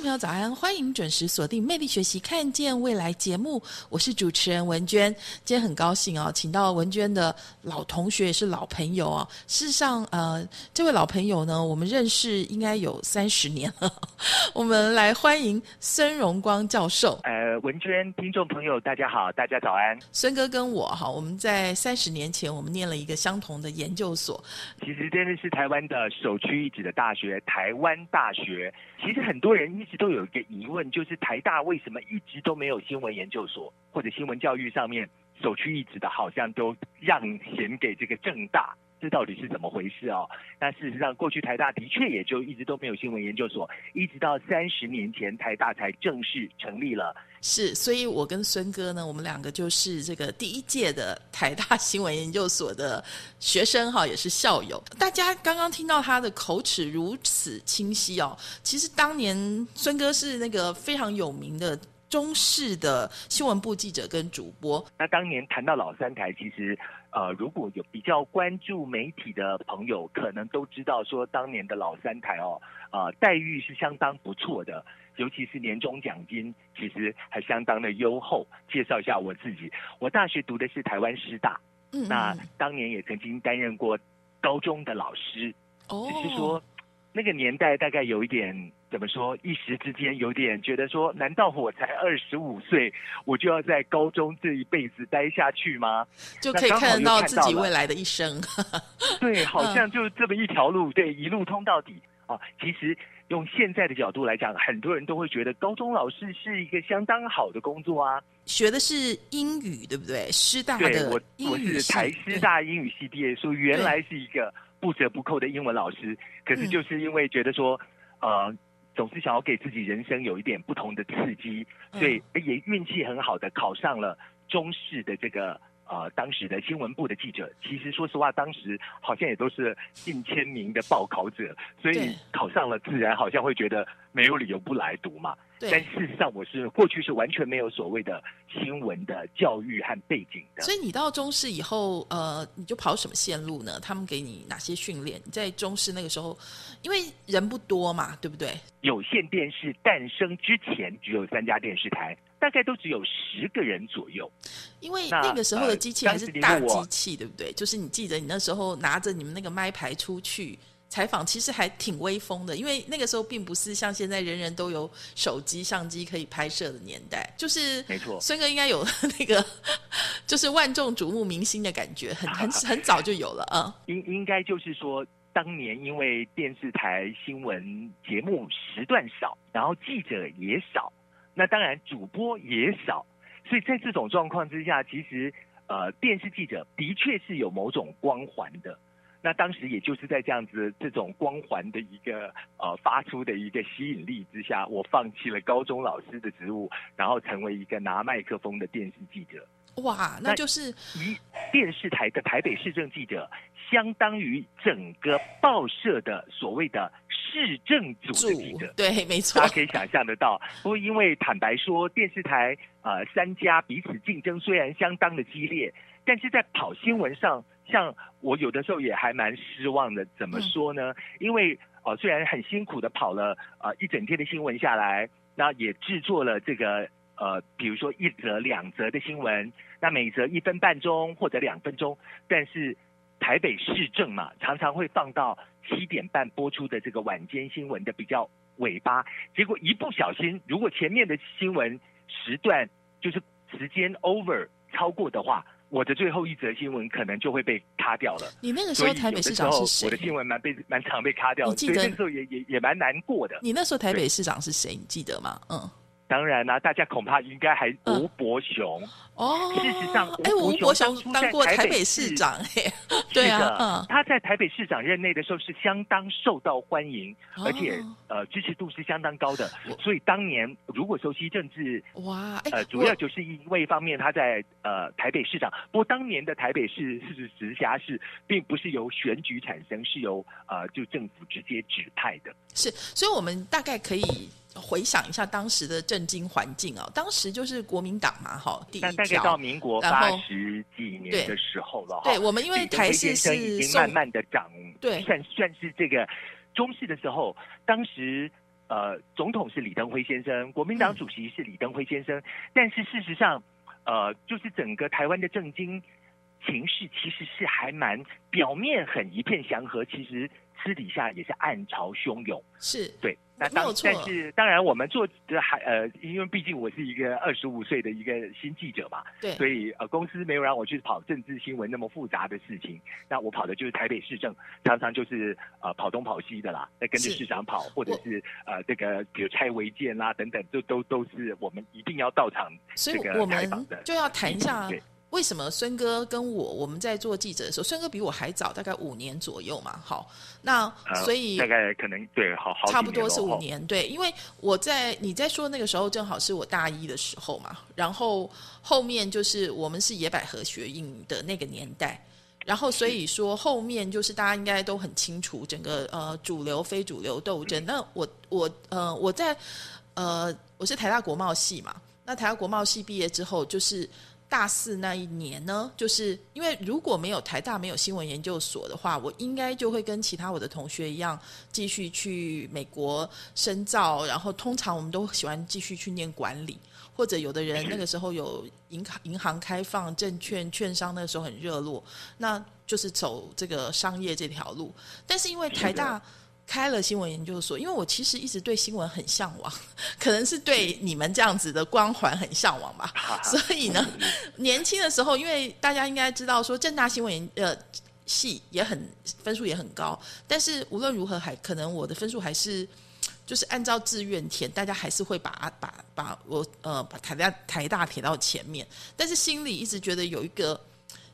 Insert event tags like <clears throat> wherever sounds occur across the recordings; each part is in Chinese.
朋友，早安！欢迎准时锁定《魅力学习，看见未来》节目，我是主持人文娟。今天很高兴啊，请到文娟的老同学，也是老朋友啊。事实上，呃，这位老朋友呢，我们认识应该有三十年了。我们来欢迎孙荣光教授。<laughs> 呃，文娟，听众朋友，大家好，大家早安。孙哥跟我哈，我们在三十年前，我们念了一个相同的研究所。其实真的是台湾的首屈一指的大学——台湾大学。其实很多人。一直都有一个疑问，就是台大为什么一直都没有新闻研究所，或者新闻教育上面首屈一指的，好像都让贤给这个正大，这到底是怎么回事哦？那事实上，过去台大的确也就一直都没有新闻研究所，一直到三十年前台大才正式成立了。是，所以我跟孙哥呢，我们两个就是这个第一届的台大新闻研究所的学生哈，也是校友。大家刚刚听到他的口齿如此清晰哦，其实当年孙哥是那个非常有名的中式的新闻部记者跟主播。那当年谈到老三台，其实呃，如果有比较关注媒体的朋友，可能都知道说，当年的老三台哦，啊，待遇是相当不错的。尤其是年终奖金，其实还相当的优厚。介绍一下我自己，我大学读的是台湾师大，那当年也曾经担任过高中的老师。哦，只是说那个年代大概有一点怎么说，一时之间有点觉得说，难道我才二十五岁，我就要在高中这一辈子待下去吗？<laughs> 就可以看得到自己未来的一生。<laughs> 对，好像就这么一条路，对，一路通到底啊。其实。用现在的角度来讲，很多人都会觉得高中老师是一个相当好的工作啊。学的是英语，对不对？师大的我我是台师大英语系毕业，说原来是一个不折不扣的英文老师。可是就是因为觉得说，呃，总是想要给自己人生有一点不同的刺激，所以也运气很好的考上了中式的这个。呃，当时的新闻部的记者，其实说实话，当时好像也都是近千名的报考者，所以考上了，自然好像会觉得没有理由不来读嘛。但事实上，我是过去是完全没有所谓的新闻的教育和背景的。所以你到中视以后，呃，你就跑什么线路呢？他们给你哪些训练？你在中视那个时候，因为人不多嘛，对不对？有线电视诞生之前，只有三家电视台，大概都只有十个人左右。因为那个时候的机器还是大机器，对不对？就是你记得你那时候拿着你们那个麦牌出去。采访其实还挺威风的，因为那个时候并不是像现在人人都有手机相机可以拍摄的年代，就是没错。孙哥应该有那个，<laughs> 就是万众瞩目明星的感觉，很很 <laughs> 很早就有了啊。应应该就是说，当年因为电视台新闻节目时段少，然后记者也少，那当然主播也少，所以在这种状况之下，其实呃，电视记者的确是有某种光环的。那当时也就是在这样子这种光环的一个呃发出的一个吸引力之下，我放弃了高中老师的职务，然后成为一个拿麦克风的电视记者。哇，那就是一电视台的台北市政记者，相当于整个报社的所谓的市政组的记者。对，没错。大家可以想象得到，不过因为坦白说，电视台呃三家彼此竞争虽然相当的激烈，但是在跑新闻上。像我有的时候也还蛮失望的，怎么说呢？因为呃，虽然很辛苦的跑了呃一整天的新闻下来，那也制作了这个呃，比如说一则两则的新闻，那每则一分半钟或者两分钟，但是台北市政嘛，常常会放到七点半播出的这个晚间新闻的比较尾巴，结果一不小心，如果前面的新闻时段就是时间 over 超过的话。我的最后一则新闻可能就会被卡掉了。你那个时候台北市长是谁？我的新闻蛮被蛮常被卡掉，所以那时候也也也蛮难过的。你那时候台北市长是谁？你记得吗？嗯，当然啦、大家恐怕应该还嗯吴伯雄，哦，事实上哎，吴吴伯雄当过台北北市市长，哎，对啊他在台北市长任内的时候是相当受到欢迎，而且哦呃支持度是相当高的，所以当年如果熟悉政治。哇，哎呃，，主要就是因为一方面他在呃台北市长，不过当年的台北市是直辖市，并不是由选举产生，是由呃就政府直接指派的。是，所以我们大概可以回想一下当时的政经环境啊。当时就是国民党嘛，哈，第那一大概到。民国八十几年的时候了哈。对，我们因为台先是送经慢慢的长，对算算是这个中式的时候，当时呃总统是李登辉先生，国民党嗯主席是李登辉先生，但是事实上，呃，就是整个台湾的政经情势其实是还蛮表面很一片祥和，其实私底下也是暗潮汹涌。是对，那当但是当然，我们做的还呃，因为毕竟我是一个二十五岁的一个新记者嘛，对，所以呃，公司没有让我去跑政治新闻那么复杂的事情，那我跑的就是台北市政，常常就是呃跑东跑西的啦，那跟着市长跑，或者是呃这个比如拆违建啦等等，这都都是我们一定要到场这个采访的就要谈一下对为什么孙哥跟我我们在做记者的时候，孙哥比我还早，大概五年左右嘛。好，那呃，所以大概可能对好好差不多是五年，对，因为我在你在说那个时候，正好是我大一的时候嘛，然后后面就是我们是野百合学运的那个年代，然后所以说后面就是大家应该都很清楚整个呃主流非主流斗争。那我我呃我在呃我是台大国贸系嘛，那台大国贸系毕业之后就是。大四那一年呢，就是因为如果没有台大没有新闻研究所的话，我应该就会跟其他我的同学一样，继续去美国深造，然后通常我们都喜欢继续去念管理，或者有的人那个时候有银行银行开放、证券券商那个时候很热络，那就是走这个商业这条路。但是因为台大开了新闻研究所，因为我其实一直对新闻很向往，<laughs> 可能是对你们这样子的光环很向往吧。<laughs> 所以呢，<laughs> 年轻的时候，因为大家应该知道说正大新闻研呃系也很分数也很高，但是无论如何还可能我的分数还是就是按照志愿填，大家还是会把把把我呃把台大台大填到前面，但是心里一直觉得有一个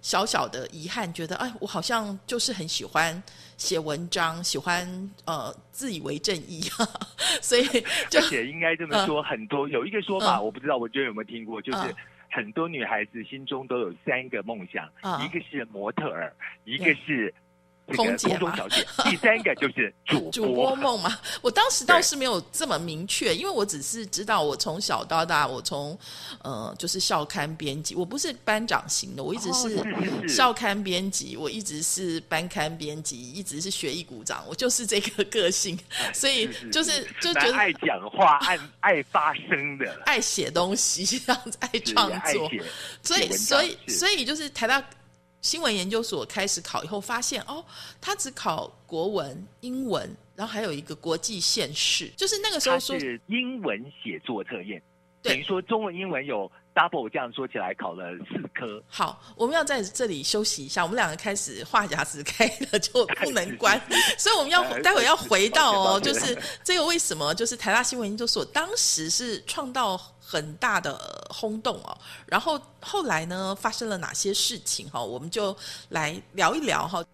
小小的遗憾，觉得哎，我好像就是很喜欢写文章，喜欢呃自以为正义，<laughs> 所以就而且应该这么说，很多有一个说法，嗯。我不知道我觉得有没有听过，就是嗯。很多女孩子心中都有三个梦想，嗯。一个是模特儿，一个是这个空姐小姐，第三个就是主主播梦嘛，我当时倒是没有这么明确，因为我只是知道我从小到大，我从呃就是校刊编辑，我不是班长型的，我一直哦是校刊编辑，我一直是班刊编辑，一直是学艺股长，我就是这个个性，<laughs> 所以就是就觉得爱讲话、爱爱发声的，<laughs> 爱写东西，这样子爱创作，所以所以所以就是台大新闻研究所开始考以后，发现哦，他只考国文、英文，然后还有一个国际县市，就是那个时候它说是英文写作测验，等于说中文、英文有 double，这样说起来考了四科。好，我们要在这里休息一下。我们两个开始话匣子开了就不能关，<laughs> 所以我们要哎待会要回到哦，就是这个为什么就是台大新闻研究所当时是创造很大的轰动哦，然后后来呢发生了哪些事情哈、我们就来聊一聊哈、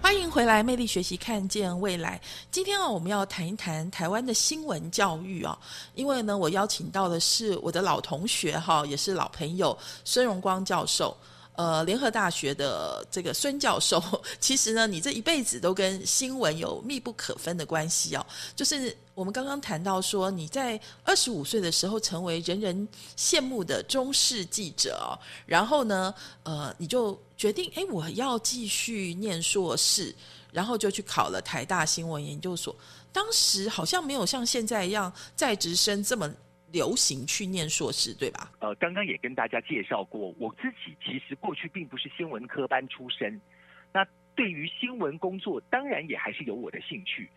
欢迎回来，魅力学习，看见未来。今天啊，我们要谈一谈台湾的新闻教育啊。因为呢，我邀请到的是我的老同学哈，也是老朋友孙荣光教授。呃，联合大学的这个孙教授，<laughs> 其实呢，你这一辈子都跟新闻有密不可分的关系哦。就是我们刚刚谈到说，你在二十五岁的时候成为人人羡慕的中视记者哦，然后呢，呃，你就决定，哎，我要继续念硕士，然后就去考了台大新闻研究所。当时好像没有像现在一样在职生这么流行去念硕士，对吧？呃，刚刚也跟大家介绍过，我自己其实过去并不是新闻科班出身，那对于新闻工作，当然也还是有我的兴趣。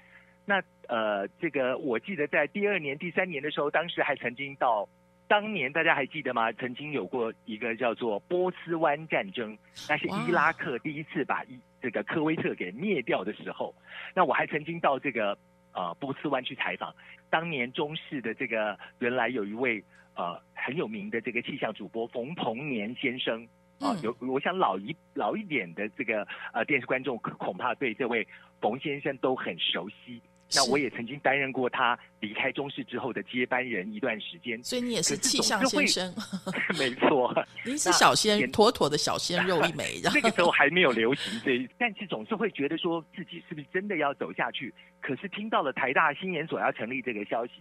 那呃，这个我记得在第二年、第三年的时候，当时还曾经到当年大家还记得吗？曾经有过一个叫做波斯湾战争，那是伊拉克第一次把伊这个科威特给灭掉的时候。那我还曾经到这个呃波斯湾去采访，当年中视的这个原来有一位呃很有名的这个气象主播冯鹏年先生啊，有我想老一老一点的这个呃电视观众恐怕对这位冯先生都很熟悉。那我也曾经担任过他离开中视之后的接班人一段时间，所以你也是气象先生，<laughs> 没错，<laughs> 您是小鲜妥妥的小鲜肉一枚。那个时候还没有流行这，但是总是会觉得说自己是不是真的要走下去？可是听到了台大新研所要成立这个消息，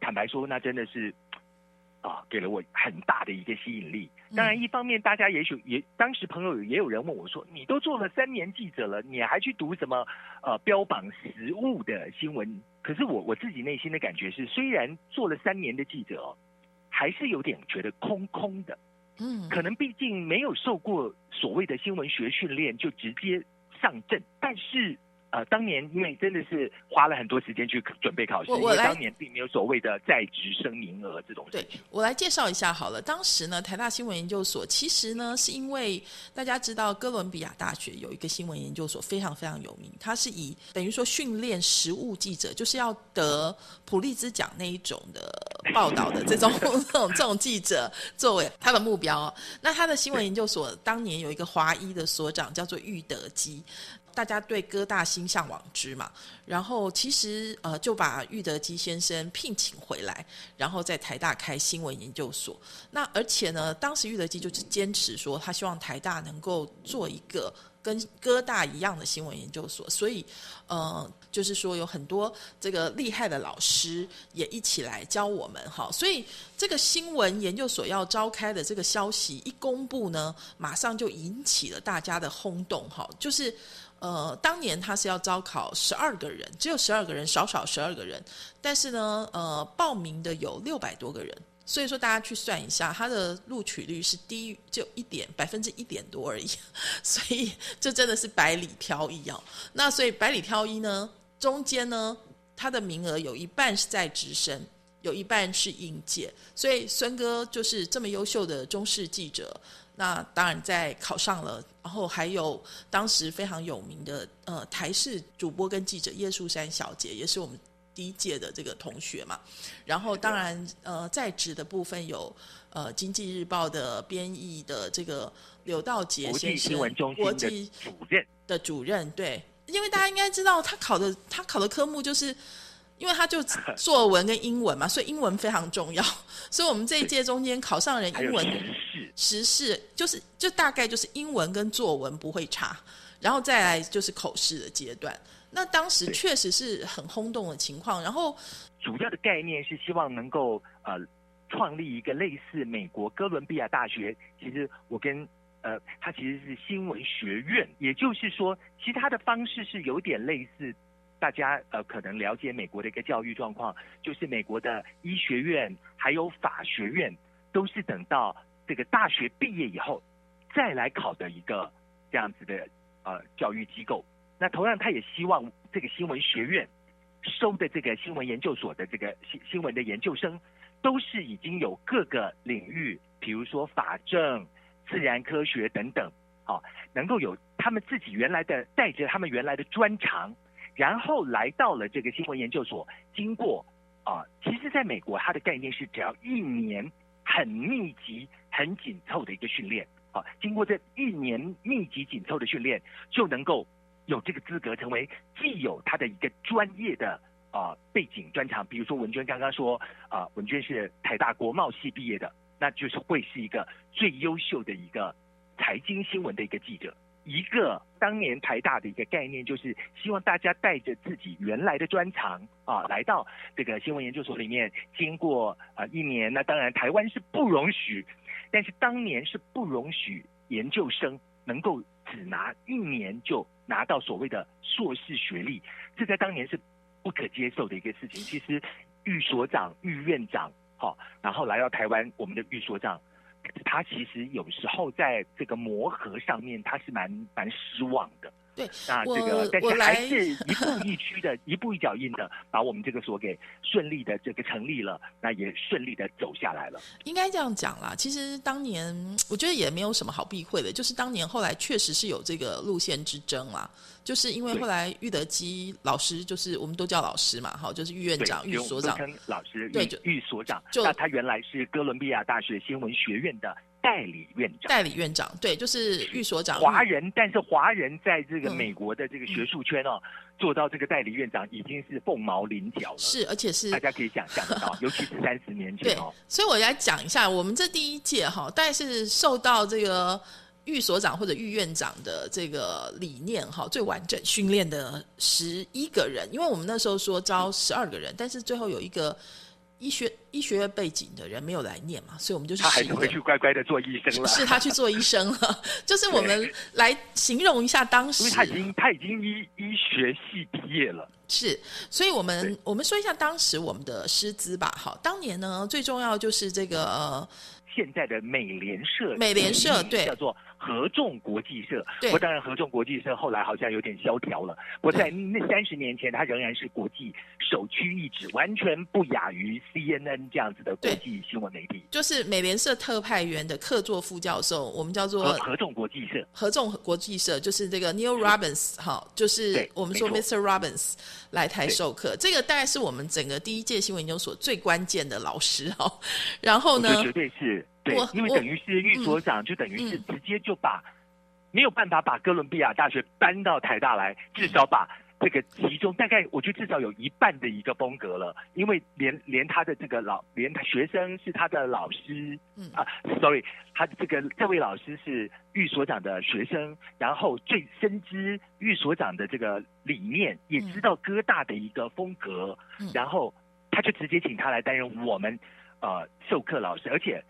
坦白说，那真的是。啊，给了我很大的一个吸引力。当然，一方面大家也许也当时朋友也有人问我说：“你都做了三年记者了，你还去读什么呃标榜实物的新闻？”可是我我自己内心的感觉是，虽然做了三年的记者，还是有点觉得空空的。嗯，可能毕竟没有受过所谓的新闻学训练，就直接上阵，但是。呃，当年因为真的是花了很多时间去准备考试，因为当年并没有所谓的在职生名额这种。对我来介绍一下好了，当时呢，台大新闻研究所其实呢，是因为大家知道哥伦比亚大学有一个新闻研究所非常非常有名，它是以等于说训练实务记者，就是要得普利兹奖那一种的 <laughs> 报道的这种 <laughs> 这种这种记者作为他的目标。那他的新闻研究所当年有一个华裔的所长叫做玉德基。大家对哥大心向往之嘛，然后其实呃就把玉德基先生聘请回来，然后在台大开新闻研究所。那而且呢，当时玉德基就是坚持说，他希望台大能够做一个跟哥大一样的新闻研究所，所以呃就是说有很多这个厉害的老师也一起来教我们哈。所以这个新闻研究所要召开的这个消息一公布呢，马上就引起了大家的轰动哈，就是。呃，当年他是要招考十二个人，只有十二个人，少少十二个人，但是呢，呃，报名的有六百多个人，所以说大家去算一下，他的录取率是低于就一点百分之一点多而已，<laughs> 所以这真的是百里挑一哦。那所以百里挑一呢，中间呢，他的名额有一半是在职生，有一半是应届，所以孙哥就是这么优秀的中视记者。那当然，在考上了，然后还有当时非常有名的呃台视主播跟记者叶树山小姐，也是我们第一届的这个同学嘛。然后当然呃在职的部分有呃经济日报的编译的这个刘道杰先生，国际主任的主任对，因为大家应该知道他考的他考的科目就是。因为他就作文跟英文嘛，所以英文非常重要。<laughs> 所以我们这一届中间考上人英文时事，就是就大概就是英文跟作文不会差，然后再来就是口试的阶段。那当时确实是很轰动的情况。然后主要的概念是希望能够呃创立一个类似美国哥伦比亚大学。其实我跟呃他其实是新闻学院，也就是说，其他的方式是有点类似。大家呃可能了解美国的一个教育状况，就是美国的医学院还有法学院都是等到这个大学毕业以后再来考的一个这样子的呃教育机构。那同样，他也希望这个新闻学院收的这个新闻研究所的这个新新闻的研究生，都是已经有各个领域，比如说法政、自然科学等等，好，能够有他们自己原来的带着他们原来的专长。然后来到了这个新闻研究所，经过啊，其实在美国，它的概念是只要一年很密集、很紧凑的一个训练，啊，经过这一年密集紧凑的训练，就能够有这个资格成为既有他的一个专业的啊背景专长，比如说文娟刚刚说啊，文娟是台大国贸系毕业的，那就是会是一个最优秀的一个财经新闻的一个记者。一个当年台大的一个概念，就是希望大家带着自己原来的专长啊，来到这个新闻研究所里面，经过啊一年。那当然台湾是不容许，但是当年是不容许研究生能够只拿一年就拿到所谓的硕士学历，这在当年是不可接受的一个事情。其实玉所长、玉院长，好，然后来到台湾，我们的玉所长。他其实有时候在这个磨合上面，他是蛮蛮失望的。对，那这我个但是还是一步一趋的，一步一脚印的把我们这个所给顺利的这个成立了，那也顺利的走下来了。应该这样讲啦。其实当年我觉得也没有什么好避讳的，就是当年后来确实是有这个路线之争啦。就是因为后来玉德基老师，就是我们都叫老师嘛，哈，就是玉院，长、玉所长，称老师对玉所长，就那他原来是哥伦比亚大学新闻学院的代理院长。代理院长，对，就是玉所长。华人，但是华人在这个嗯美国的这个学术圈哦，做到这个代理院长已经是凤毛麟角了。是，而且是大家可以想象得到，<laughs> 尤其是三十年前哦，，所以我来讲一下，我们这第一届哈，大概是受到这个玉所长或者玉院长的这个理念哈，最完整训练的十一个人，因为我们那时候说招十二个人，但是最后有一个医学医学院背景的人没有来念嘛，所以我们就是他还是回去乖乖的做医生了。是他去做医生了，<laughs> 就是我们来形容一下当时因为他已经他已经医医学系毕业了，是，所以我们我们说一下当时我们的师资吧。好，当年呢最重要就是这个呃现在的美联社，美联社对叫做合众国际社。对不过当然合众国际社后来好像有点萧条了。不过在那三十年前，它仍然是国际首屈一指，完全不亚于 CNN 这样子的国际新闻媒体。就是美联社特派员的客座副教授，我们叫做合合众国际社，合众国际社，就是这个 Neil Robbins 哈，就是我们说 Mr. Robbins 来台授课，这个大概是我们整个第一届新闻研究所最关键的老师哈。然后呢绝对是对因为等于是玉所长，就等于是嗯直接就把没有办法把哥伦比亚大学搬到台大来，至少把这个其中大概我觉得至少有一半的一个风格了，因为连连他的这个老连他学生是他的老师，嗯啊，sorry，他这个这位老师是玉所长的学生，然后最深知玉所长的这个理念，也知道哥大的一个风格，嗯然后他就直接请他来担任我们呃授课老师，而且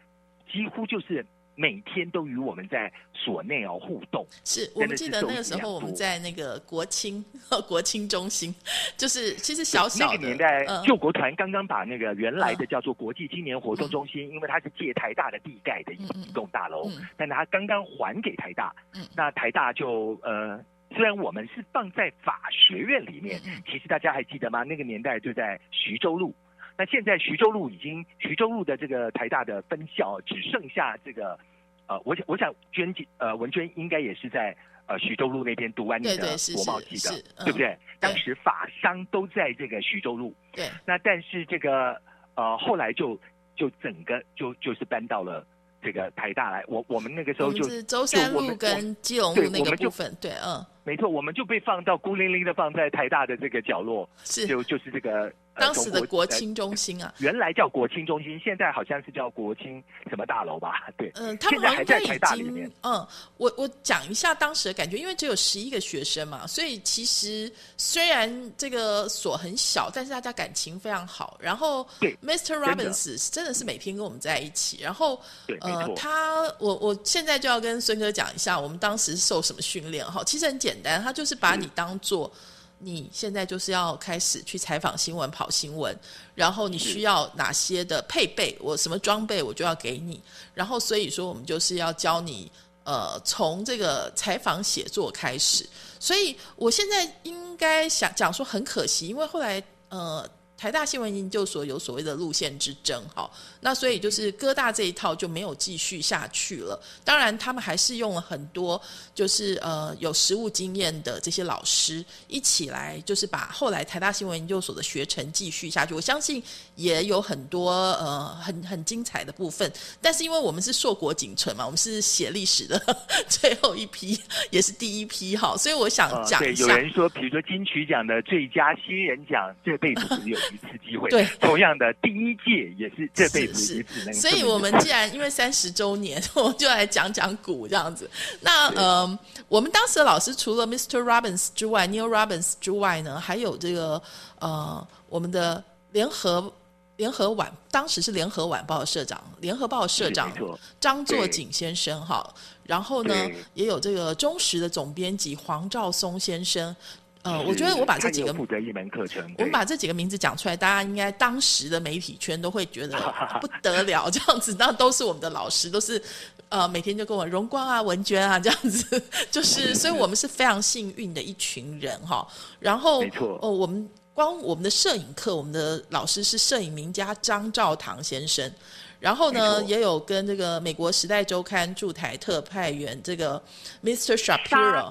几乎就是每天都与我们在所内哦互动。是我们记得那个时候我们在那个国青 <laughs> 国青中心，<laughs> 就是其实小小的那个年代，嗯救国团刚刚把那个原来的叫做国际青年活动中心，因为它是借台大的地盖的一一栋大楼，嗯但它刚刚还给台大，嗯那台大就呃。虽然我们是放在法学院里面，其实大家还记得吗？那个年代就在徐州路。那现在徐州路已经，徐州路的这个台大的分校只剩下这个，呃，我想我想娟姐呃文娟应该也是在呃徐州路那边读完你的国贸系的，对不对？当时法商都在这个徐州路，对那但是这个呃后来就就整个就就是搬到了这个台大来。我我们那个时候就是舟山路跟基隆对路那我们就个部分，对，嗯，没错，我们就被放到孤零零的放在台大的这个角落，是就就是这个、呃、当时的国青中心啊，原来叫国青中心，现在好像是叫国青什么大楼吧？<laughs> 对，嗯，他们还在台大里面。嗯，我我讲一下当时的感觉，因为只有十一个学生嘛，所以其实虽然这个所很小，但是大家感情非常好。然后对，Mr. Robbins 真的是每天跟我们在一起。然后对，他我我现在就要跟孙哥讲一下，我们当时受什么训练哈。其实很简单，他就是把你当做你现在就是要开始去采访新闻、跑新闻，然后你需要哪些的配备，我什么装备我就要给你。然后所以说我们就是要教你呃从这个采访写作开始。所以我现在应该想讲说很可惜，因为后来呃。台大新闻研究所有所谓的路线之争，哈，那所以就是哥大这一套就没有继续下去了。当然，他们还是用了很多就是呃有实务经验的这些老师一起来，就是把后来台大新闻研究所的学程继续下去。我相信也有很多呃很很精彩的部分，但是因为我们是硕果仅存嘛，我们是写历史的 <laughs> 最后一批，也是第一批哈，所以我想讲一下。有人说，比如说金曲奖的最佳新人奖，这辈子只有一次机会。对，同样的，第一届也是这辈子次能。所以我们既然因为三十周年，<laughs> 我们就来讲讲股这样子。那呃，我们当时的老师除了 Mr. Robbins 之外，Neil Robbins 之外呢，还有这个呃，我们的联合联合晚，当时是联合晚报社长，联合报社长张作景先生哈。然后呢，也有这个中时的总编辑黄兆松先生。呃，我觉得我把这几个负责一门课程，我们把这几个名字讲出来，大家应该当时的媒体圈都会觉得 <laughs> 不得了，这样子，那都是我们的老师，都是呃每天就跟我荣光啊、文娟啊这样子，<laughs> 就是，所以我们是非常幸运的一群人哈。然后，没错，哦，我们光我们的摄影课，我们的老师是摄影名家张兆堂先生，然后呢，也有跟这个美国时代周刊驻台特派员这个 Mr. Shapiro。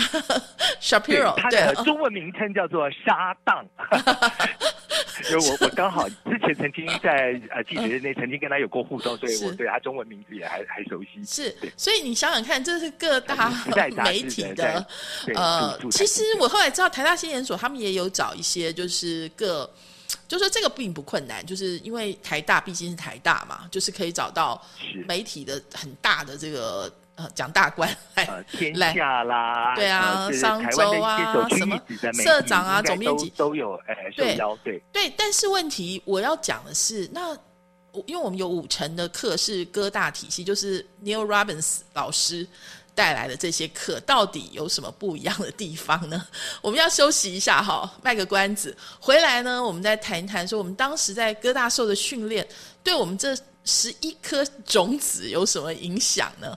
<laughs> Shapiro，他的中文名称叫做沙当。<laughs> 因为我我刚好之前曾经在呃记者 <laughs> 内曾经跟他有过互动，所以我对他中文名字也还还熟悉。是，所以你想想看，这是各大媒体的呃，其实我后来知道台大新研所他们也有找一些，就是各，就说这个并不困难，就是因为台大毕竟是台大嘛，就是可以找到媒体的很大的这个。讲大官来，天下啦，对啊，商周啊，什么社长啊，总编辑都有，哎，对对对。但是问题我要讲的是，那因为我们有五成的课是哥大体系，就是 Neil Robbins 老师带来的这些课，到底有什么不一样的地方呢？我们要休息一下哈，卖个关子。回来呢，我们再谈一谈，说我们当时在哥大受的训练，对我们这十一颗种子有什么影响呢？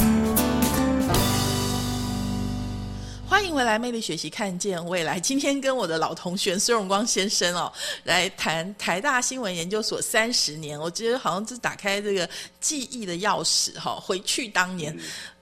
欢迎回来，魅力学习，看见未来。今天跟我的老同学孙荣光先生哦，来谈台大新闻研究所三十年。我觉得好像是打开这个记忆的钥匙哈，回去当年。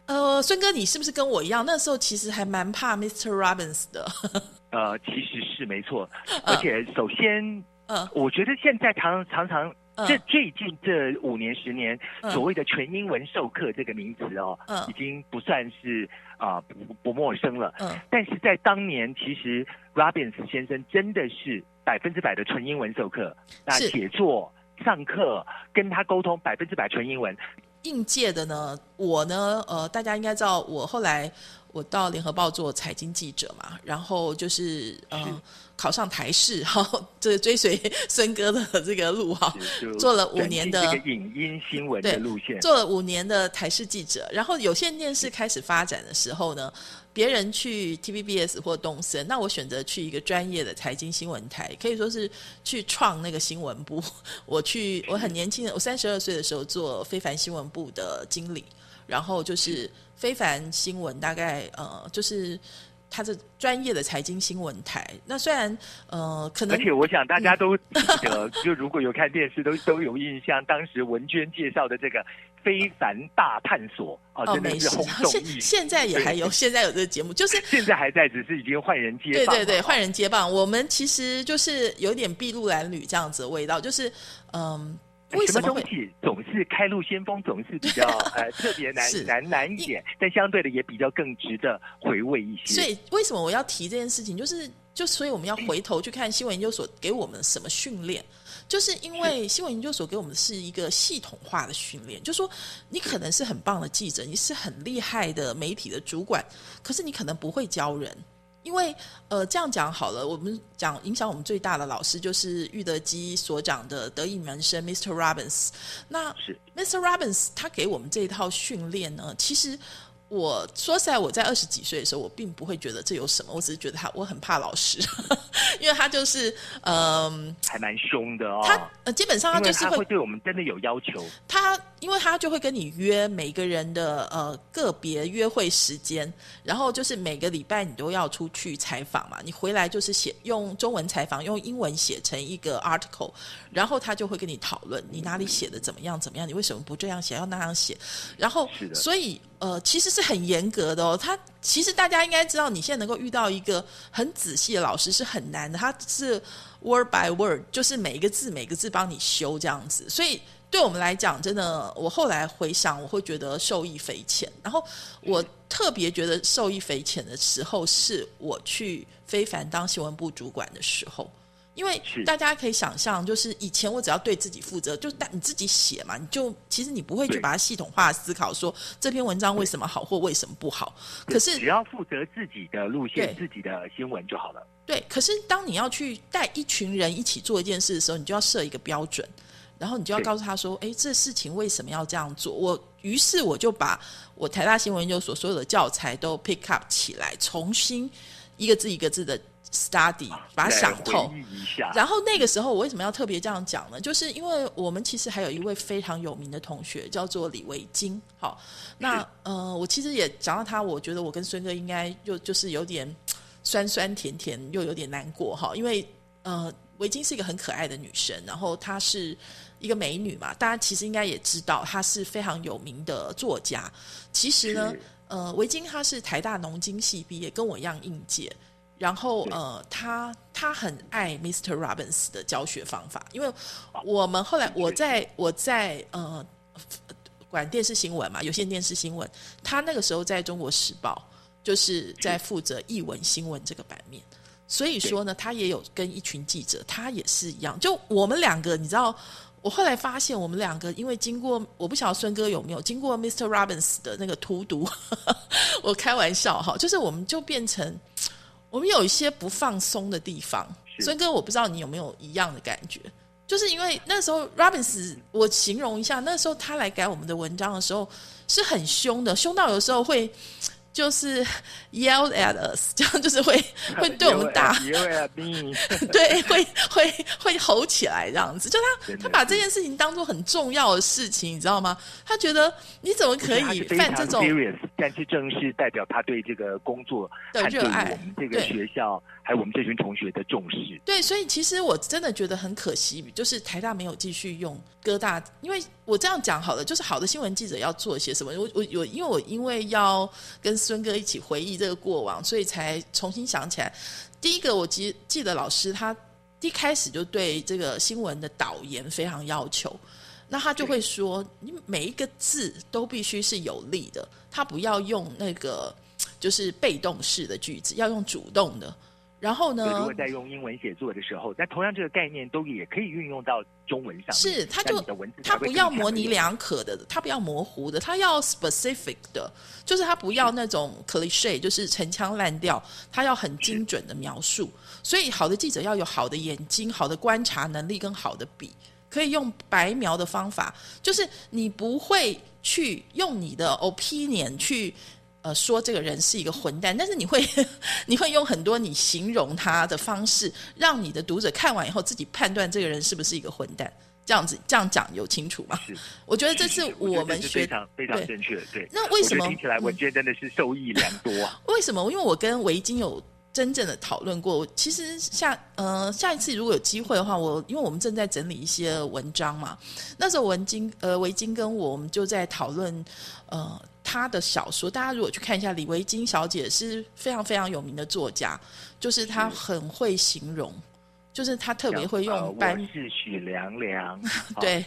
呃，孙哥，你是不是跟我一样？那时候其实还蛮怕 Mr. Robbins 的。<laughs> 呃，其实是没错，<laughs> 而且首先，呃，我觉得现在常常常。这最近这五年十年，所谓的全英文授课这个名词哦，已经不算是啊不不陌生了。嗯，但是在当年，其实 Robbins 先生真的是百分之百的纯英文授课，那写作、上课跟他沟通百分之百纯英文。应届的呢，我呢，呃，大家应该知道，我后来我到联合报做财经记者嘛，然后就是呃。考上台视，哈，<laughs> 这追随 <laughs> 孙哥的这个路哈，做了五年的影音新闻的路线，做了五年的台视记者。然后有线电视开始发展的时候呢，别人去 TVBS 或东森，那我选择去一个专业的财经新闻台，可以说是去创那个新闻部。<laughs> 我去，我很年轻的，我三十二岁的时候做非凡新闻部的经理，然后就是非凡新闻，大概呃就是。他是专业的财经新闻台，那虽然呃可能，而且我想大家都记得，<laughs> 就如果有看电视，都都有印象，当时文娟介绍的这个非凡大探索啊，真的是轰动现现在也还有，现在有这个节目，就是 <laughs> 现在还在，只是已经换人接棒。对对对，换人接棒。我们其实就是有点筚路蓝缕这样子的味道，就是嗯。为什么东西总是开路先锋，总是比较 <laughs> 呃特别难难难一点，但相对的也比较更值得回味一些。所以为什么我要提这件事情？就是就所以我们要回头去看新闻研究所给我们什么训练，就是因为新闻研究所给我们是一个系统化的训练，就说你可能是很棒的记者，你是很厉害的媒体的主管，可是你可能不会教人。因为呃，这样讲好了，我们讲影响我们最大的老师就是育德基所讲的得意门生 Mr. Robbins。那 Mr. Robbins 他给我们这一套训练呢，其实。我说实在，我在二十几岁的时候，我并不会觉得这有什么，我只是觉得他我很怕老师，<laughs> 因为他就是嗯，还蛮凶的哦。他呃，基本上他就是会对我们真的有要求。他因为他就会跟你约每个人的呃个别约会时间，然后就是每个礼拜你都要出去采访嘛，你回来就是写用中文采访，用英文写成一个 article，然后他就会跟你讨论你哪里写的怎么样怎么样，你为什么不这样写要那样写，然后所以。呃，其实是很严格的哦。他其实大家应该知道，你现在能够遇到一个很仔细的老师是很难的。他是 word by word，就是每一个字每个字帮你修这样子。所以对我们来讲，真的，我后来回想，我会觉得受益匪浅。然后我特别觉得受益匪浅的时候，是我去非凡当新闻部主管的时候。因为大家可以想象，就是以前我只要对自己负责，就但你自己写嘛，你就其实你不会去把它系统化思考，说这篇文章为什么好或为什么不好。可是只要负责自己的路线、自己的新闻就好了。对，可是当你要去带一群人一起做一件事的时候，你就要设一个标准，然后你就要告诉他说：“哎，这事情为什么要这样做？”我于是我就把我台大新闻研究所所有的教材都 pick up 起来，重新一个字一个字的 study，把它想透然后那个时候我为什么要特别这样讲呢？就是因为我们其实还有一位非常有名的同学叫做李维京。好，那呃，我其实也讲到他，我觉得我跟孙哥应该就就是有点酸酸甜甜，又有点难过哈，因为呃，维京是一个很可爱的女生，然后她是一个美女嘛，大家其实应该也知道，她是非常有名的作家。其实呢，呃，维京她是台大农经系毕业，跟我一样应届。然后呃，他他很爱 Mr. Robbins 的教学方法，因为我们后来我在我在呃管电视新闻嘛，有线电视新闻，他那个时候在中国时报就是在负责译文新闻这个版面，所以说呢，他也有跟一群记者，他也是一样，就我们两个，你知道。我后来发现，我们两个因为经过，我不晓得孙哥有没有经过 Mr. Robbins 的那个荼毒，<laughs> 我开玩笑哈，就是我们就变成我们有一些不放松的地方。孙哥，我不知道你有没有一样的感觉，就是因为那时候 Robbins，我形容一下，那时候他来改我们的文章的时候是很凶的，凶到有时候会就是 yell at us，这样就是会 <laughs> 会对我们打 <laughs> 对，会会会吼起来这样子。就他他把这件事情当做很重要的事情，你知道吗？他觉得你怎么可以犯这种 serious，但是正是代表他对这个工作的热爱我们这个学校还有我们这群同学的重视。对，所以其实我真的觉得很可惜，就是台大没有继续用哥大，因为我这样讲好了，就是好的新闻记者要做些什么。我我我，因为我因为要跟孙哥一起回忆这个过往，所以才重新想起来。第一个，我记记得老师他一开始就对这个新闻的导言非常要求，那他就会说，你每一个字都必须是有力的，他不要用那个就是被动式的句子，要用主动的。然后呢？如果在用英文写作的时候，那同样这个概念都也可以运用到中文上。是，他就他不要模棱两可的，他不要模糊的，他要 specific 的，就是他不要那种 cliche，就是陈腔滥调，他要很精准的描述。所以，好的记者要有好的眼睛、好的观察能力跟好的笔，可以用白描的方法，就是你不会去用你的 opinion 去。呃，说这个人是一个混蛋，但是你会 <laughs> 你会用很多你形容他的方式，让你的读者看完以后自己判断这个人是不是一个混蛋。这样子这样讲有清楚吗？是，我觉得这是是我们学非常非常正确的。对，那为什么听起来嗯文娟真的是受益良多啊？<laughs> 为什么？因为我跟维京有真正的讨论过。其实下呃下一次如果有机会的话，我因为我们正在整理一些文章嘛，那时候文京呃维京跟我我们就在讨论呃他的小说。大家如果去看一下李维京小姐是非常非常有名的作家，就是她很会形容，就是她特别会呃用白我是许凉凉，<laughs> 对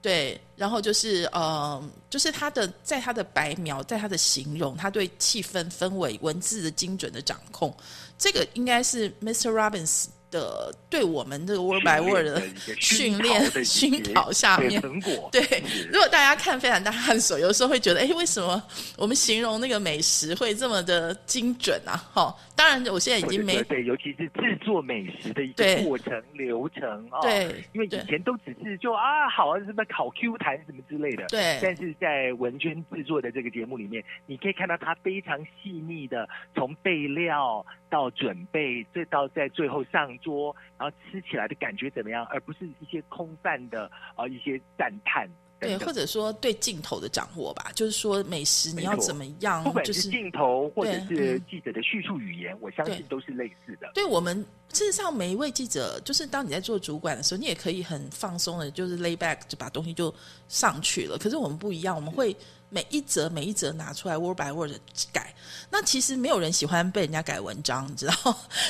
对，然后就是呃，就是他的在他的白描，在他的形容，他对气氛、氛围、文字的精准的掌控，这个应该是 Mr. Robbins 的对我们这个 word by word 的训练熏陶下面。对成果。对，如果大家看《非常大探索》，有时候会觉得，哎，为什么我们形容那个美食会这么的精准啊？哈，当然，我现在已或经没对，尤其是制作美食的一对个过程流程啊。对因为以前都只是就啊好啊什么烤 Q 弹什么之类的，对但是在文娟制作的这个节目里面，你可以看到她非常细腻的从备料到准备，这到在最后上桌，然后吃起来的感觉怎么样，而不是一些空泛的啊、一些赞叹对，或者说对镜头的掌握吧，就是说美食你要怎么样不，管就是是镜头或者是嗯记者的叙述语言，我相信都是类似的。对我们事实上，每一位记者，就是当你在做主管的时候，你也可以很放松的，就是 lay back 就把东西就上去了。可是我们不一样，我们会每一则每一则拿出来 word by word 地改。那其实没有人喜欢被人家改文章，你知道？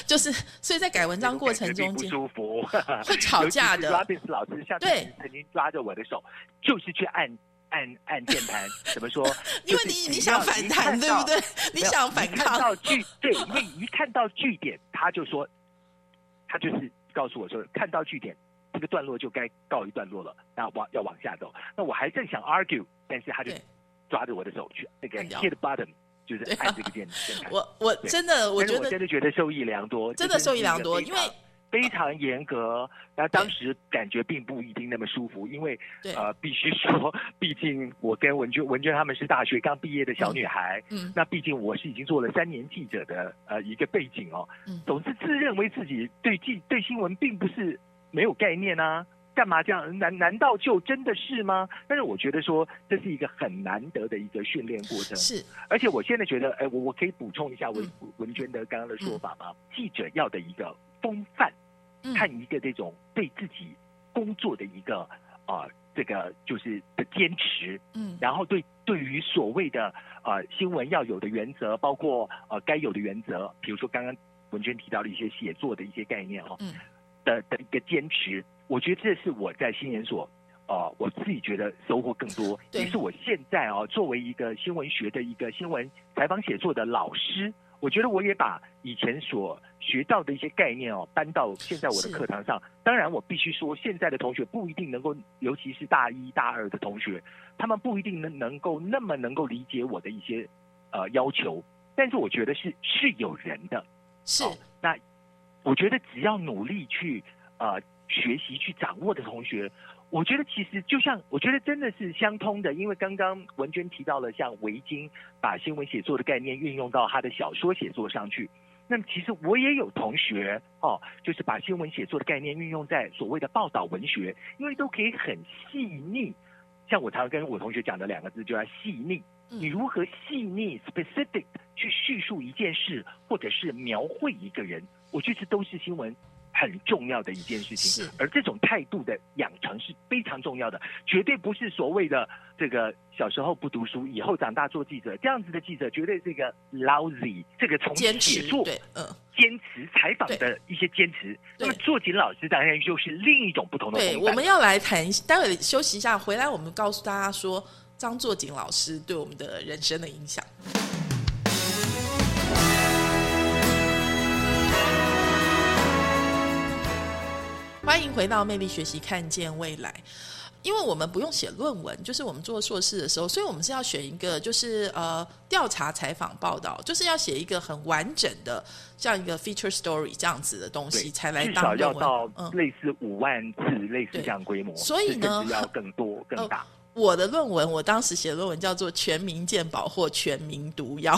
就是所以在改文章过程中不间，<laughs> 舒服，会吵架的尤其是 Robins 老师像对曾经抓着我的手，就是去按按按键盘，怎么说？因 <laughs> 为就是你你想反弹，对不对？你想反一看抗，到句对，因为一看到据点，他就说，他就是告诉我说，看到据点，这个段落就该告一段落了，那往要往下走。那我还正想 argue，但是他就对抓着我的手去那个按掉 hit button，就是按这个键。我我真的我觉得真的觉得受益良多，真的受益良多，因为非常严格。那当时感觉并不一定那么舒服，因为呃，必须说，毕竟我跟文娟文娟他们是大学刚毕业的小女孩，嗯那毕竟我是已经做了三年记者的呃一个背景哦，嗯总是自认为自己对记对新闻并不是没有概念啊。干嘛这样？难难道就真的是吗？但是我觉得说这是一个很难得的一个训练过程。是而且我现在觉得，哎，我我可以补充一下文、嗯文娟的刚刚的说法吗？记者要的一个风范，嗯看一个这种对自己工作的一个啊、呃这个就是的坚持，嗯然后对对于所谓的呃新闻要有的原则，包括呃该有的原则，比如说刚刚文娟提到的一些写作的一些概念哦，嗯的的一个坚持，我觉得这是我在新研所。呃，我自己觉得收获更多，对也是我现在哦，作为一个新闻学的一个新闻采访写作的老师，我觉得我也把以前所学到的一些概念哦，搬到现在我的是课堂上。当然，我必须说，现在的同学不一定能够，尤其是大一大二的同学，他们不一定能能够那么能够理解我的一些呃要求，但是我觉得是是有人的，是哦那我觉得只要努力去呃学习去掌握的同学，我觉得其实就像我觉得真的是相通的，因为刚刚文娟提到了像维京把新闻写作的概念运用到他的小说写作上去。那么其实我也有同学哦，就是把新闻写作的概念运用在所谓的报道文学，因为都可以很细腻。像我常常跟我同学讲的两个字，就叫细腻。嗯你如何细腻 specific 去叙述一件事，或者是描绘一个人，我觉得这都是新闻很重要的一件事情是。而这种态度的养成是非常重要的，绝对不是所谓的这个小时候不读书，以后长大做记者这样子的记者，绝对是一个 lousy。这个从坚写作对嗯。坚持采访的一些坚持，那么作景老师当然就是另一种不同的对，我们要来谈，待会休息一下，回来我们告诉大家说张作锦老师对我们的人生的影响。欢迎回到魅力学习，看见未来。因为我们不用写论文，就是我们做硕士的时候，所以我们是要选一个，就是呃调查采访报道，就是要写一个很完整的像一个 feature story 这样子的东西，才来至少当论文。要到嗯，类似五万字，类似这样规模，所以呢要更多更大。我的论文，我当时写的论文叫做《全民健保或全民毒药》，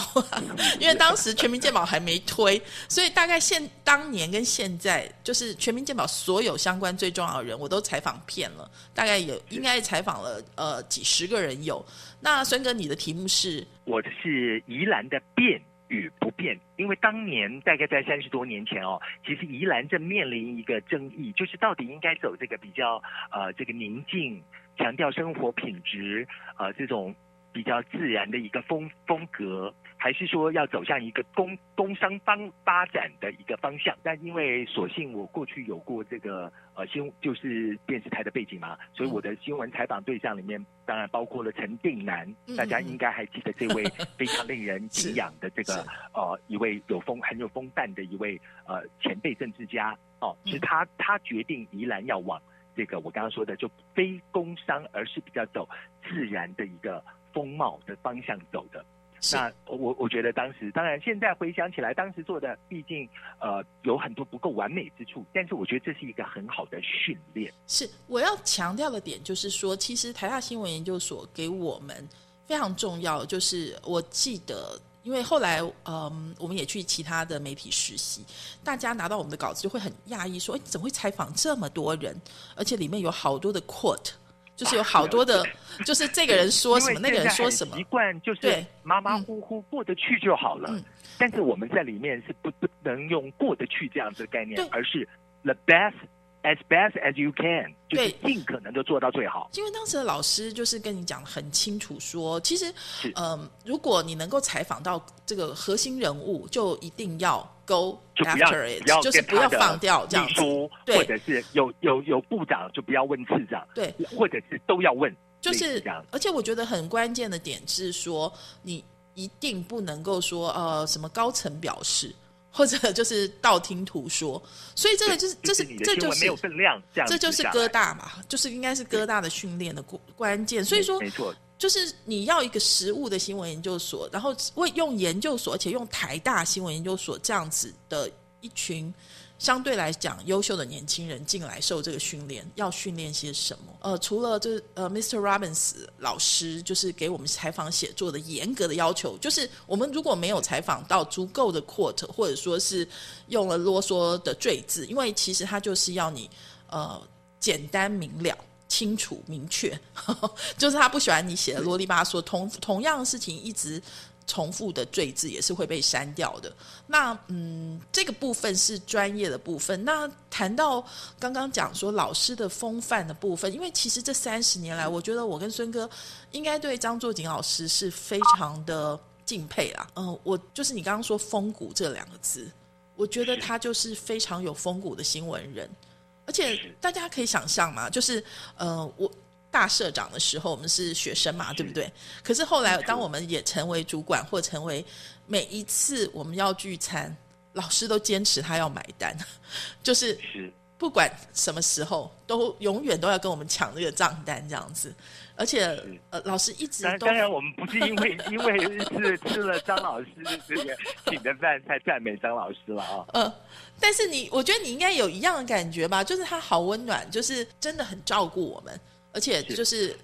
<laughs> 因为当时全民健保还没推，所以大概现当年跟现在，就是全民健保所有相关最重要的人，我都采访遍了，大概有应该采访了呃几十个人有。那孙哥，你的题目是我是宜兰的变与不变，因为当年大概在三十多年前哦，其实宜兰正面临一个争议，就是到底应该走这个比较呃这个宁静，强调生活品质，呃这种比较自然的一个风风格，还是说要走向一个工工商方发展的一个方向？但因为所幸我过去有过这个呃新就是电视台的背景嘛，所以我的新闻采访对象里面当然包括了陈定南，嗯大家应该还记得这位 <laughs> 非常令人敬仰的这是。个呃一位有风很有风范的一位呃前辈政治家哦，嗯。是他他决定宜兰要往这个我刚刚说的就非工商，而是比较走自然的一个风貌的方向走的。是那我我觉得当时，当然现在回想起来，当时做的毕竟呃有很多不够完美之处，但是我觉得这是一个很好的训练。是我要强调的点，就是说，其实台大新闻研究所给我们非常重要，就是我记得，因为后来嗯，我们也去其他的媒体实习，大家拿到我们的稿子就会很讶异，说：“哎，怎么会采访这么多人？而且里面有好多的 quote，就是有好多的，<laughs> 就是这个人说什么，那个人说什么习。惯就是对马马虎虎过得去就好了。嗯但是我们在里面是不不能用过得去这样子的概念，而是 the best as best as you can，就是尽可能的做到最好。因为当时的老师就是跟你讲得很清楚说，其实是，嗯、如果你能够采访到这个核心人物，就一定要 go after it，就是不要放掉这样子。对。或者是有有有部长就不要问次长，对，或者是都要问，就是而且我觉得很关键的点是说，你一定不能够说呃什么高层表示，或者就是道听途说。所以这个就是这就是这就是没有分量，这样这就是哥大嘛，就是应该是哥大的训练的关关键。所以说，没错，就是你要一个实物的新闻研究所，然后为用研究所，而且用台大新闻研究所这样子的一群相对来讲优秀的年轻人进来受这个训练，要训练些什么？呃，除了就是呃，Mr. Robbins 老师就是给我们采访写作的严格的要求，就是我们如果没有采访到足够的 quote，或者说是用了啰嗦的赘字，因为其实他就是要你呃简单明了。清楚明确，<laughs> 就是他不喜欢你写的啰里吧嗦，同同样的事情一直重复的罪字也是会被删掉的。那嗯，这个部分是专业的部分。那谈到刚刚讲说老师的风范的部分，因为其实这三十年来，我觉得我跟孙哥应该对张作锦老师是非常的敬佩啦。嗯、我就是你刚刚说“风骨”这两个字，我觉得他就是非常有风骨的新闻人。而且大家可以想象嘛，就是呃，我大社长的时候，我们是学生嘛，对不对？可是后来当我们也成为主管或成为每一次我们要聚餐，老师都坚持他要买单，<laughs> 就是是不管什么时候，都永远都要跟我们抢这个账单这样子。而且呃，老师一直都当然，我们不是因为 <laughs> 因为是吃了张老师这个请的饭才赞美张老师了啊。呃，但是你，我觉得你应该有一样的感觉吧，就是他好温暖，就是真的很照顾我们，而且就是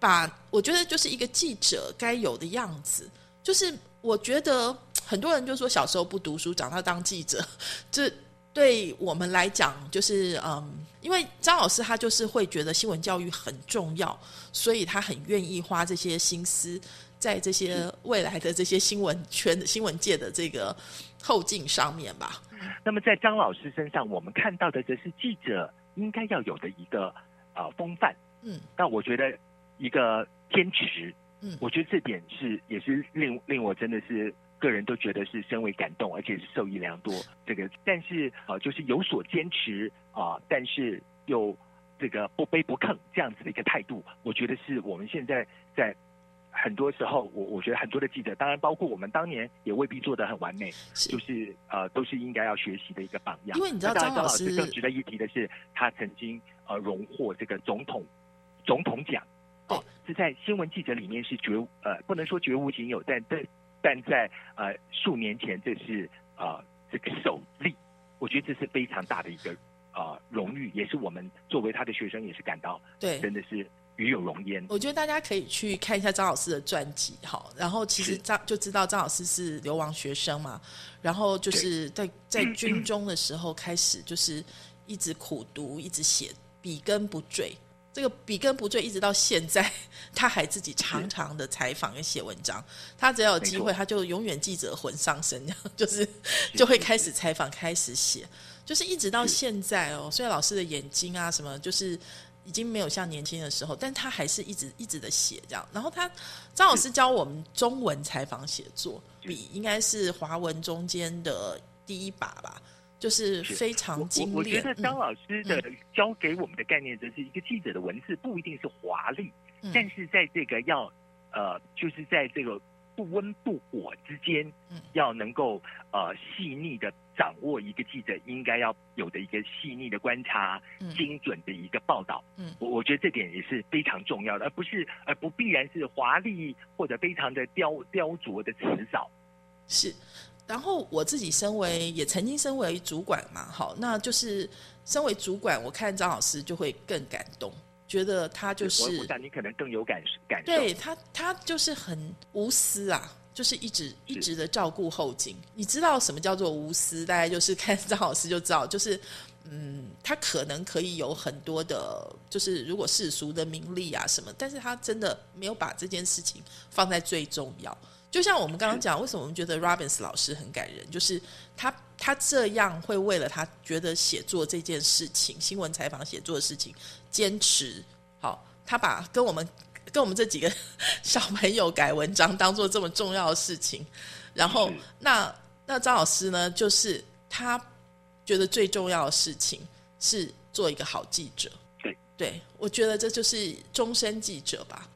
把我觉得就是一个记者该有的样子，就是我觉得很多人就说小时候不读书，长大当记者，<laughs> 这对我们来讲就是嗯，因为张老师他就是会觉得新闻教育很重要，所以他很愿意花这些心思在这些未来的这些新闻圈的新闻界的这个后劲上面吧。那么在张老师身上，我们看到的则是记者应该要有的一个呃风范。嗯那我觉得一个坚持，嗯我觉得这点是也是令令我真的是个人都觉得是深为感动，而且是受益良多。这个，但是呃，就是有所坚持啊、但是又这个不卑不亢这样子的一个态度，我觉得是我们现在在。很多时候，我我觉得很多的记者，当然包括我们当年也未必做得很完美，是就是呃，都是应该要学习的一个榜样。因为你知道张老师更值得一提的是，他曾经呃荣获这个总统总统奖，哦，是在新闻记者里面是绝呃不能说绝无仅有，但但但在呃数年前这是呃这个首例，我觉得这是非常大的一个呃荣誉，也是我们作为他的学生也是感到对，真的是与有荣焉。我觉得大家可以去看一下张老师的传记，哈，然后其实张就知道张老师是流亡学生嘛，然后就是在在军 <clears throat> 中的时候开始就是一直苦读，一直写，笔耕不缀。这个笔耕不缀，一直到现在，他还自己常常的采访跟写文章。他只要有机会，他就永远记者魂上身，这 <laughs> 样就是 <laughs> 就会开始采访，开始写，就是一直到是现在哦。虽然老师的眼睛啊什么，就是已经没有像年轻的时候，但他还是一直一直的写这样。然后他张老师教我们中文采访写作，笔应该是华文中间的第一把吧，就是是非常我精我我觉。得张嗯老师的教给我们的概念，就是一个记者的文字不一定是华丽，嗯但是在这个要呃，就是在这个不温不火之间，嗯要能够呃细腻的掌握一个记者应该要有的一个细腻的观察、嗯精准的一个报道。嗯我我觉得这点也是非常重要的，而不是而不必然是华丽或者非常的雕雕琢的辞藻。是，然后我自己身为也曾经身为主管嘛，好，那就是身为主管，我看张老师就会更感动，觉得他就是我想你可能更有感感受。对他，他就是很无私啊，就是一直一直的照顾后进。你知道什么叫做无私？大概就是看张老师就知道，就是嗯，他可能可以有很多的，就是如果世俗的名利啊什么，但是他真的没有把这件事情放在最重要。就像我们刚刚讲，为什么我们觉得 Robbins 老师很感人，就是他他这样会为了他觉得写作这件事情，新闻采访写作的事情坚持。好，他把跟我们跟我们这几个 <laughs> 小朋友改文章当做这么重要的事情，然后那那张老师呢，就是他觉得最重要的事情是做一个好记者。对，对我觉得这就是终身记者吧。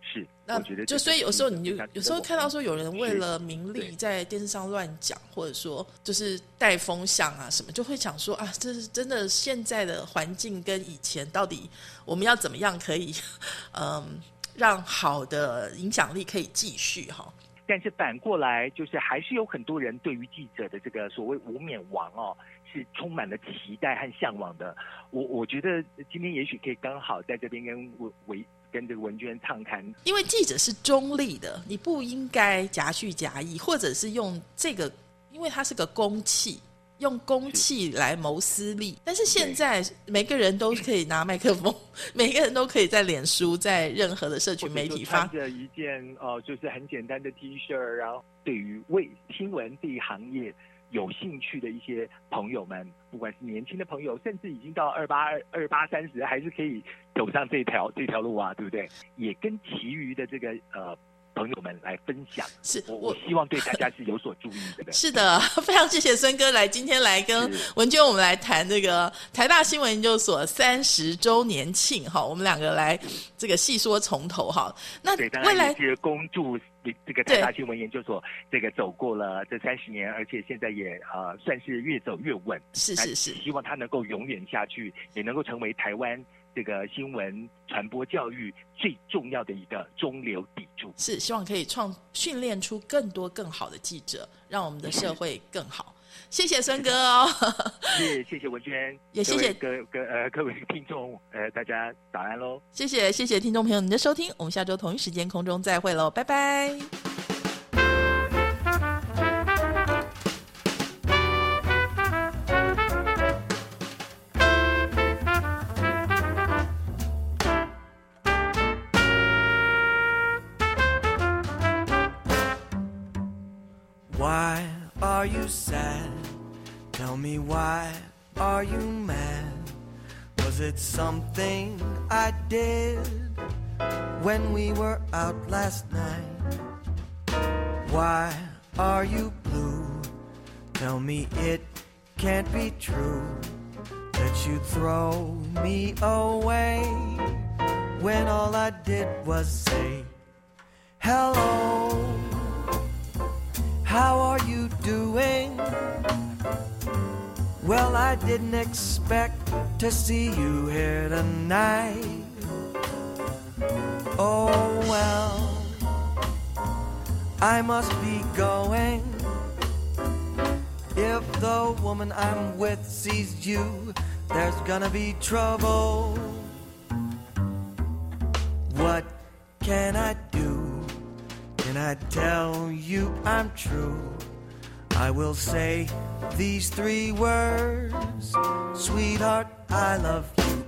是，那就所以有时候你就有时候看到说有人为了名利在电视上乱讲，或者说就是带风向啊什么，就会想说啊，这是真的现在的环境跟以前到底我们要怎么样可以嗯让好的影响力可以继续哈？但是反过来，就是还是有很多人对于记者的这个所谓无冕王哦，是充满了期待和向往的。我我觉得今天也许可以刚好在这边跟维维跟这个文娟畅谈，因为记者是中立的，你不应该夹叙夹议，或者是用这个，因为它是个公器，用公器来谋私利。但是现在每个人都可以拿麦克风，<laughs> 每个人都可以在脸书，在任何的社群媒体发。着一件呃，就是很简单的 T 恤，然后对于为新闻这一行业有兴趣的一些朋友们，不管是年轻的朋友，甚至已经到二八二二八三十，还是可以走上这条这条路啊，对不对？也跟其余的这个呃朋友们来分享。是我我我希望对大家是有所注意的。<laughs> 是的，<laughs> 非常谢谢孙哥来今天来跟文娟我们来谈这个台大新闻研究所三十周年庆哈，我们两个来这个细说从头哈。那未来然也是恭祝这个台大新闻研究所这个走过了这三十年，而且现在也呃算是越走越稳。是是是，希望它能够永远下去，也能够成为台湾这个新闻传播教育最重要的一个中流砥柱。是希望可以创训练出更多更好的记者，让我们的社会更好。谢谢孙哥哦，<laughs> 是，谢谢文娟，也谢谢各位各各呃各位听众，呃大家早安喽。谢谢谢谢听众朋友您的收听，我们下周同一时间空中再会喽，拜拜。Why are you sad? Was it something I did when we were out last night? Why are you blue? Tell me it can't be true that you throw me away when all I did was say hello. How are you doing? Well, I didn't expect to see you here tonight. Oh, well, I must be going. If the woman I'm with sees you, there's gonna be trouble. What can I do? Can I tell you I'm true? I will say these three words. Sweetheart, I love you